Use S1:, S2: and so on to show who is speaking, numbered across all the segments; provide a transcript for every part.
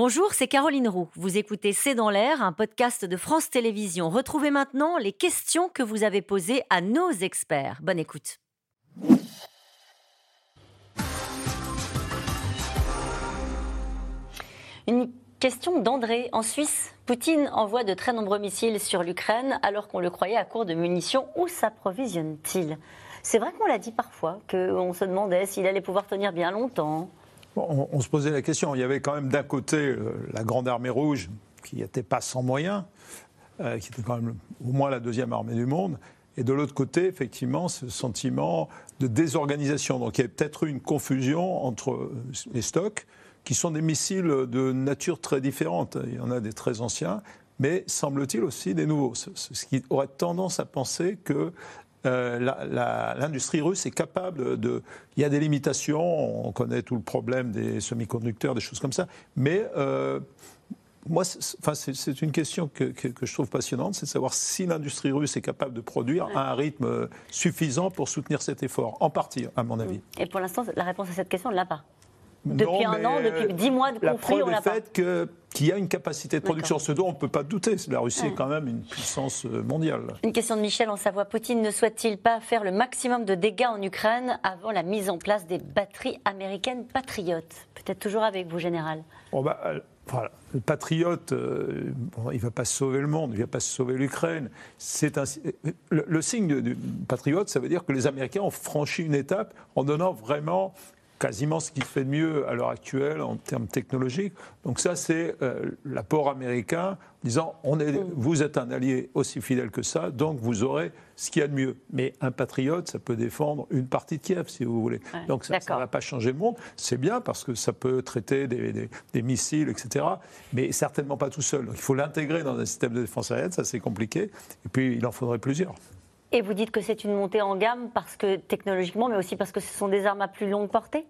S1: Bonjour, c'est Caroline Roux. Vous écoutez C'est dans l'air, un podcast de France Télévisions. Retrouvez maintenant les questions que vous avez posées à nos experts. Bonne écoute. Une question d'André. En Suisse, Poutine envoie de très nombreux missiles sur l'Ukraine alors qu'on le croyait à court de munitions. Où s'approvisionne-t-il? C'est vrai qu'on l'a dit parfois, qu'on se demandait s'il allait pouvoir tenir bien longtemps
S2: on, se posait la question. Il y avait quand même d'un côté euh, la Grande Armée Rouge, qui n'était pas sans moyens, euh, qui était quand même au moins la deuxième armée du monde. Et de l'autre côté, effectivement, ce sentiment de désorganisation. Donc il y a peut-être eu une confusion entre euh, les stocks, qui sont des missiles de nature très différente. Il y en a des très anciens, mais semble-t-il aussi des nouveaux. Ce qui aurait tendance à penser que euh, l'industrie russe est capable de. Il y a des limitations, on connaît tout le problème des semi-conducteurs, des choses comme ça, mais. Euh, moi, c'est une question que, je trouve passionnante, c'est de savoir si l'industrie russe est capable de produire à un rythme suffisant pour soutenir cet effort, en partie, à mon avis.
S1: Et pour l'instant, la réponse à cette question, on ne l'a pas. Depuis un an, depuis dix mois de conflit,
S2: on
S1: l'a
S2: pas. fait qu'il y a une capacité de production, ce dont on ne peut pas douter. La Russie est quand même une puissance euh, mondiale.
S1: Une question de Michel en Savoie. Poutine ne souhaite-t-il pas faire le maximum de dégâts en Ukraine avant la mise en place des batteries américaines patriotes? Peut-être toujours avec vous, Général.
S2: bah, euh, voilà. Le patriote, euh, il ne va pas sauver le monde, il ne va pas sauver l'Ukraine. C'est le, le, signe du patriote, ça veut dire que les Américains ont franchi une étape en donnant vraiment quasiment ce qu'il fait de mieux à l'heure actuelle en termes technologiques. Donc ça, c'est euh, l'apport américain disant on est, mm. vous êtes un allié aussi fidèle que ça, donc vous aurez ce qu'il y a de mieux. Mais un patriote, ça peut défendre une partie de Kiev, si vous voulez. donc ça ne va pas changer le monde. C'est bien parce que ça peut traiter des, des, missiles, etc. Mais certainement pas tout seul. Donc il faut l'intégrer dans un système de défense aérienne, ça c'est compliqué. Et puis il en faudrait plusieurs.
S1: Et vous dites que c'est une montée en gamme parce que technologiquement, mais aussi parce que ce sont des armes à plus longue portée?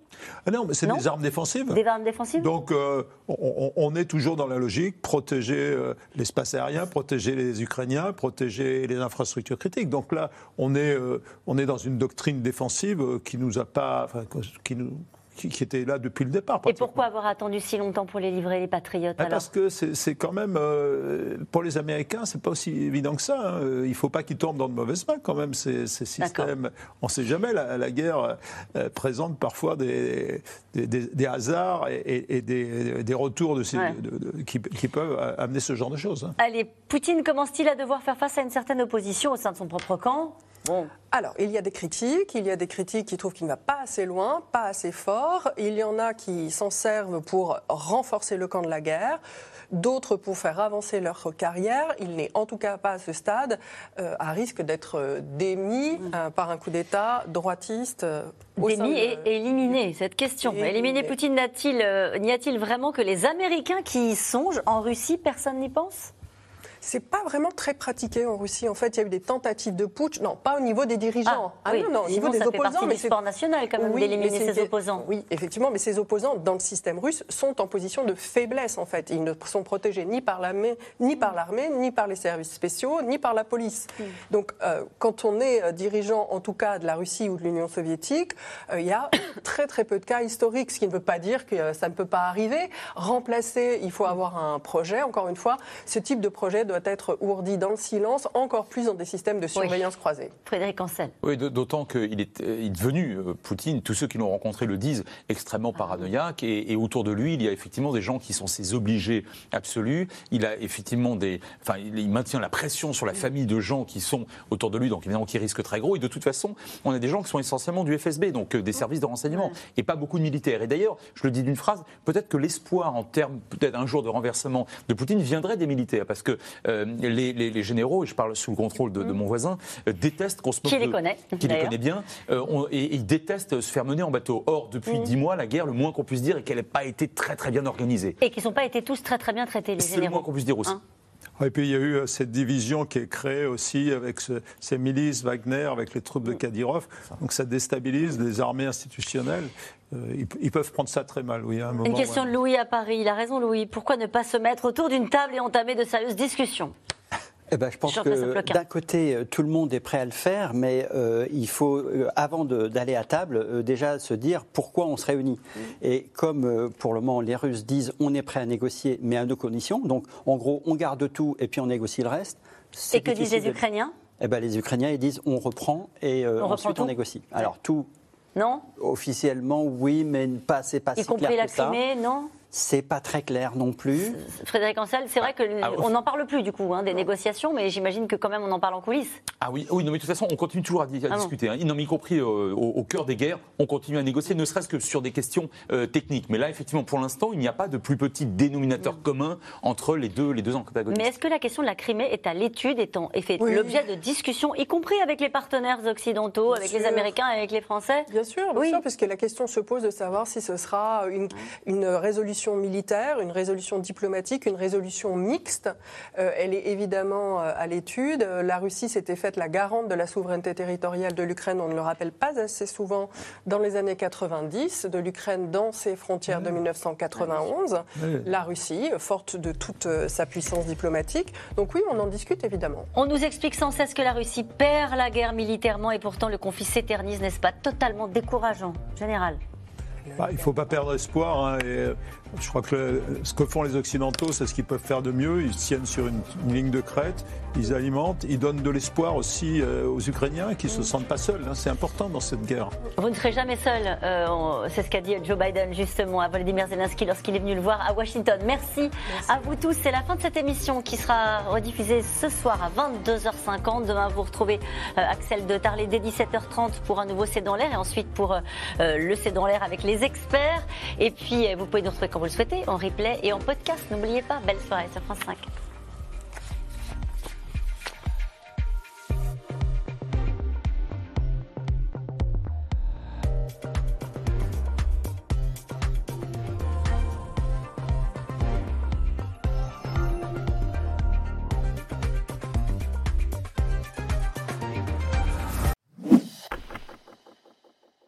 S2: Ah Non, mais c'est des armes défensives.
S1: Des armes défensives?
S2: Donc euh, on, est toujours dans la logique protéger euh, l'espace aérien, protéger les Ukrainiens, protéger les infrastructures critiques. Donc là, on est, euh, on est dans une doctrine défensive qui nous a pas, enfin, qui nous, qui, était là depuis le départ.
S1: Et pourquoi avoir attendu si longtemps pour les livrer, les Patriotes
S2: ah, Parce que c'est quand même, euh, pour les Américains, c'est pas aussi évident que ça. Hein. Il ne faut pas qu'ils tombent dans de mauvaises mains quand même, ces, systèmes. On ne sait jamais, la, guerre euh, présente parfois des, des, hasards et, des, retours de, qui, qui, peuvent amener ce genre de choses. Hein.
S1: Allez, Poutine commence-t-il à devoir faire face à une certaine opposition au sein de son propre camp?
S3: Alors, il y a des critiques. Il y a des critiques qui trouvent qu'il ne va pas assez loin, pas assez fort. Il y en a qui s'en servent pour renforcer le camp de la guerre d'autres pour faire avancer leur carrière. Il n'est en tout cas pas à ce stade euh, à risque d'être euh, démis mm. euh, par un coup d'État droitiste.
S1: démis et éliminé, cette question. Éliminer Poutine, n'y a-t-il vraiment que les Américains qui y songent? En Russie, personne n'y pense?
S3: C'est pas vraiment très pratiqué en Russie. En fait, il y a eu des tentatives de putsch, non, pas au niveau des dirigeants,
S1: ah, ah oui. non, au niveau des opposants. mais c'est national quand même d'éliminer ses opposants.
S3: Oui, effectivement, mais ces opposants dans le système russe sont en position de faiblesse en fait. Ils ne sont protégés ni par l'armée, ni par l'armée, ni par les services spéciaux, ni par la police. Donc, euh, quand on est euh, dirigeant, en tout cas de la Russie ou de l'Union soviétique, euh, il y a très très peu de cas historiques, ce qui ne veut pas dire que ça ne peut pas arriver. Remplacer, il faut avoir un projet. Encore une fois, ce type de projet doit être ourdi dans le silence, encore plus dans des systèmes de surveillance croisée.
S1: Frédéric Ancel.
S4: Oui, d'autant qu'il est, est, devenu, euh, Poutine, tous ceux qui l'ont rencontré le disent, extrêmement ah paranoïaque. Et, autour de lui, il y a effectivement des gens qui sont ses obligés absolus. Il a effectivement des. Enfin, il maintient la pression sur la mm. famille de gens qui sont autour de lui, donc évidemment qui risquent très gros. Et de toute façon, on a des gens qui sont essentiellement du FSB, donc euh, des mm. services de renseignement, et pas beaucoup de militaires. Et d'ailleurs, je le dis d'une phrase, peut-être que l'espoir en termes, peut-être un jour de renversement de Poutine viendrait des militaires, parce que euh, les, généraux, et je parle sous le contrôle de, mon voisin, euh, détestent qu'on se
S1: moque. Qui les connaît
S4: Qui les connaît bien. Euh, et, ils détestent se faire mener en bateau. Or, depuis mm. dix mois, la guerre, le moins qu'on puisse dire est qu'elle n'a pas été très très bien organisée.
S1: Et qu'ils n'ont pas été tous très très bien traités, les généraux.
S4: C'est le moins qu'on puisse dire aussi. Hein
S2: et puis il y a eu cette division qui est créée aussi avec ces milices Wagner, avec les troupes de. Kadyrov. Donc ça déstabilise les armées institutionnelles. Euh, ils, peuvent prendre ça très mal, oui.
S1: Une question de Louis à Paris. Il a raison, Louis. Pourquoi ne pas se mettre autour d'une table et entamer de sérieuses discussions?
S5: Eh ben, je pense que d'un côté, euh, tout le monde est prêt à le faire, mais euh, il faut, euh, avant d'aller à table, déjà se dire pourquoi on se réunit. Mm. Et comme pour le moment les Russes disent on est prêt à négocier, mais à nos conditions, donc en gros on garde tout et puis on négocie le reste.
S1: Et que disent les Ukrainiens?
S5: Eh ben, Les Ukrainiens ils disent on reprend et ensuite on négocie. Alors tout.
S1: Non?
S5: Officiellement, oui, mais pas, c'est pas
S1: y
S5: si
S1: compris
S5: la
S1: Crimée, non?
S5: C'est pas très clair non plus.
S1: Frédéric Ansel, c'est vrai qu'on ah, ah, n'en parle plus du coup hein, des négociations, mais j'imagine que quand même on en parle en coulisses.
S4: Ah oui, oui non, mais de toute façon, on continue toujours à, ah discuter. Hein. Non, mais y compris euh, au, cœur des guerres, on continue à négocier, ne serait-ce que sur des questions euh, techniques. Mais là, effectivement, pour l'instant, il n'y a pas de plus petit dénominateur mm. commun entre les deux, les deux antagonistes.
S1: Mais est-ce que la question de la Crimée est à l'étude et fait l'objet de discussions, y compris avec les partenaires occidentaux, avec les Américains et avec les Français?
S3: Bien sûr, bien oui. sûr, puisque la question se pose de savoir si ce sera une, une résolution militaire une résolution diplomatique, une résolution mixte. Euh, elle est évidemment euh, à l'étude. La Russie s'était faite la garante de la souveraineté territoriale de l'Ukraine, on ne le rappelle pas assez souvent, dans les années 90, de l'Ukraine dans ses frontières de 1991. La Russie, forte de toute euh, sa puissance diplomatique. Donc oui, on en discute évidemment.
S1: On nous explique sans cesse que la Russie perd la guerre militairement et pourtant le conflit s'éternise, n'est-ce pas Totalement décourageant, général?
S2: Bah, il ne faut pas perdre espoir. Hein, et je crois que ce que font les Occidentaux, c'est ce qu'ils peuvent faire de mieux. Ils tiennent sur une, ligne de crête, ils alimentent, ils donnent de l'espoir aussi euh, aux Ukrainiens qui ne se sentent pas seuls. Hein. C'est important dans cette guerre.
S1: Vous ne serez jamais seul, euh, c'est ce qu'a dit Joe Biden justement à Volodymyr Zelensky lorsqu'il est venu le voir à Washington. Merci, à vous tous. C'est la fin de cette émission qui sera rediffusée ce soir à 22h50. Demain, vous retrouvez euh, Axel de Tarlet dès 17h30 pour un nouveau C'est dans l'air et ensuite pour le C'est dans l'air avec les experts. Et puis, vous pouvez nous retrouver vous le souhaitez, en replay et en podcast. N'oubliez pas, belle soirée sur France 5.